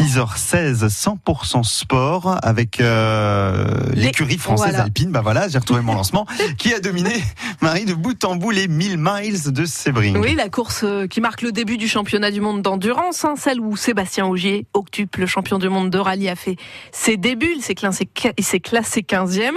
6h16, 100% sport avec euh, l'écurie française alpine. Bah voilà, j'ai retrouvé mon lancement qui a dominé Marie de bout en bout les 1000 miles de Sebring. Oui, la course euh, qui marque le début du championnat du monde d'endurance, hein, celle où Sébastien Augier, octuple champion du monde de rallye, a fait ses débuts. Il s'est classé, il s'est classé 15e.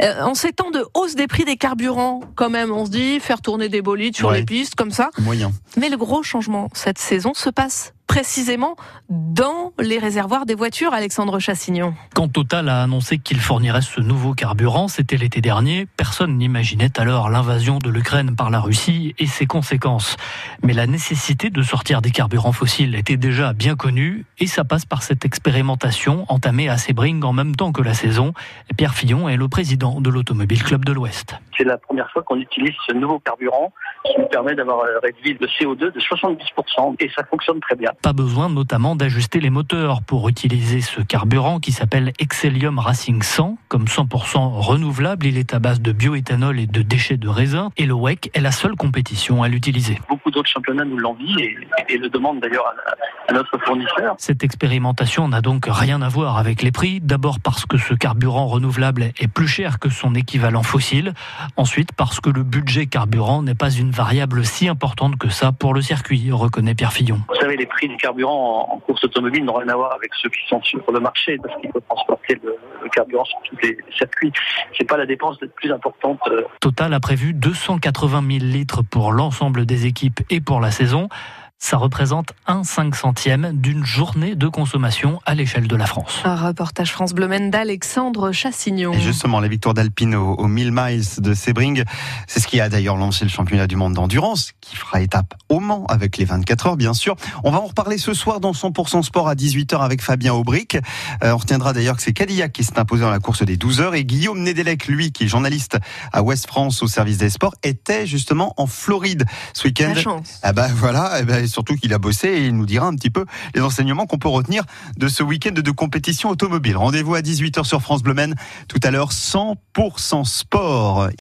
Euh, en ces temps de hausse des prix des carburants, quand même, on se dit faire tourner des bolides sur les pistes comme ça. Moyen. Mais le gros changement cette saison se passe précisément dans les réservoirs des voitures, Alexandre Chassignon. Quand Total a annoncé qu'il fournirait ce nouveau carburant, c'était l'été dernier, personne n'imaginait alors l'invasion de l'Ukraine par la Russie et ses conséquences. Mais la nécessité de sortir des carburants fossiles était déjà bien connue et ça passe par cette expérimentation entamée à Sebring en même temps que la saison. Pierre Fillon est le président de l'Automobile Club de l'Ouest. C'est la première fois qu'on utilise ce nouveau carburant qui nous permet d'avoir réduit le CO2 de 70% et ça fonctionne très bien. Pas besoin notamment d'ajuster les moteurs pour utiliser ce carburant qui s'appelle Excellium Racing 100. Comme 100% renouvelable, il est à base de bioéthanol et de déchets de raisin et le WEC est la seule compétition à l'utiliser. Beaucoup d'autres championnats nous l'envient et, et, le demandent d'ailleurs à, à notre fournisseur. Cette expérimentation n'a donc rien à voir avec les prix. D'abord parce que ce carburant renouvelable est plus cher que son équivalent fossile. Ensuite parce que le budget carburant n'est pas une variable si importante que ça pour le circuit, reconnaît Pierre Fillon. Vous savez, les prix du carburant en course automobile n'ont rien à voir avec ceux qui sont sur le marché parce qu'il faut transporter le, carburant sur tous les circuits. C'est pas la dépense la plus importante. euh. Total a prévu 280 000 litres pour l'ensemble des équipes et pour la saison. Ça représente un cinq centième d'une journée de consommation à l'échelle de la France. Un reportage France Bleu d'Alexandre Chassignon. Et justement, la victoire d'Alpine aux, aux 1000 miles de Sebring, c'est ce qui a d'ailleurs lancé le championnat du monde d'endurance, qui fera étape au Mans avec les 24 heures, bien sûr. On va en reparler ce soir dans 100% sport à 18h avec Fabien Aubric. Euh, on retiendra d'ailleurs que c'est Cadillac qui s'est imposé dans la course des 12 heures et Guillaume Nedelec, lui, qui est journaliste à Ouest France au service des sports, était justement en Floride ce week-end. La chance. Ah bah voilà, eh ben surtout qu'il a bossé et il nous dira un petit peu les enseignements qu'on peut retenir de ce week-end de compétition automobile. Rendez-vous à 18h sur France Bleu. Tout à l'heure, 100% sport.